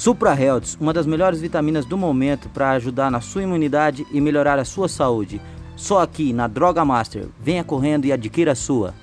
Supra Health, uma das melhores vitaminas do momento para ajudar na sua imunidade e melhorar a sua saúde. Só aqui na Droga Master. Venha correndo e adquira a sua.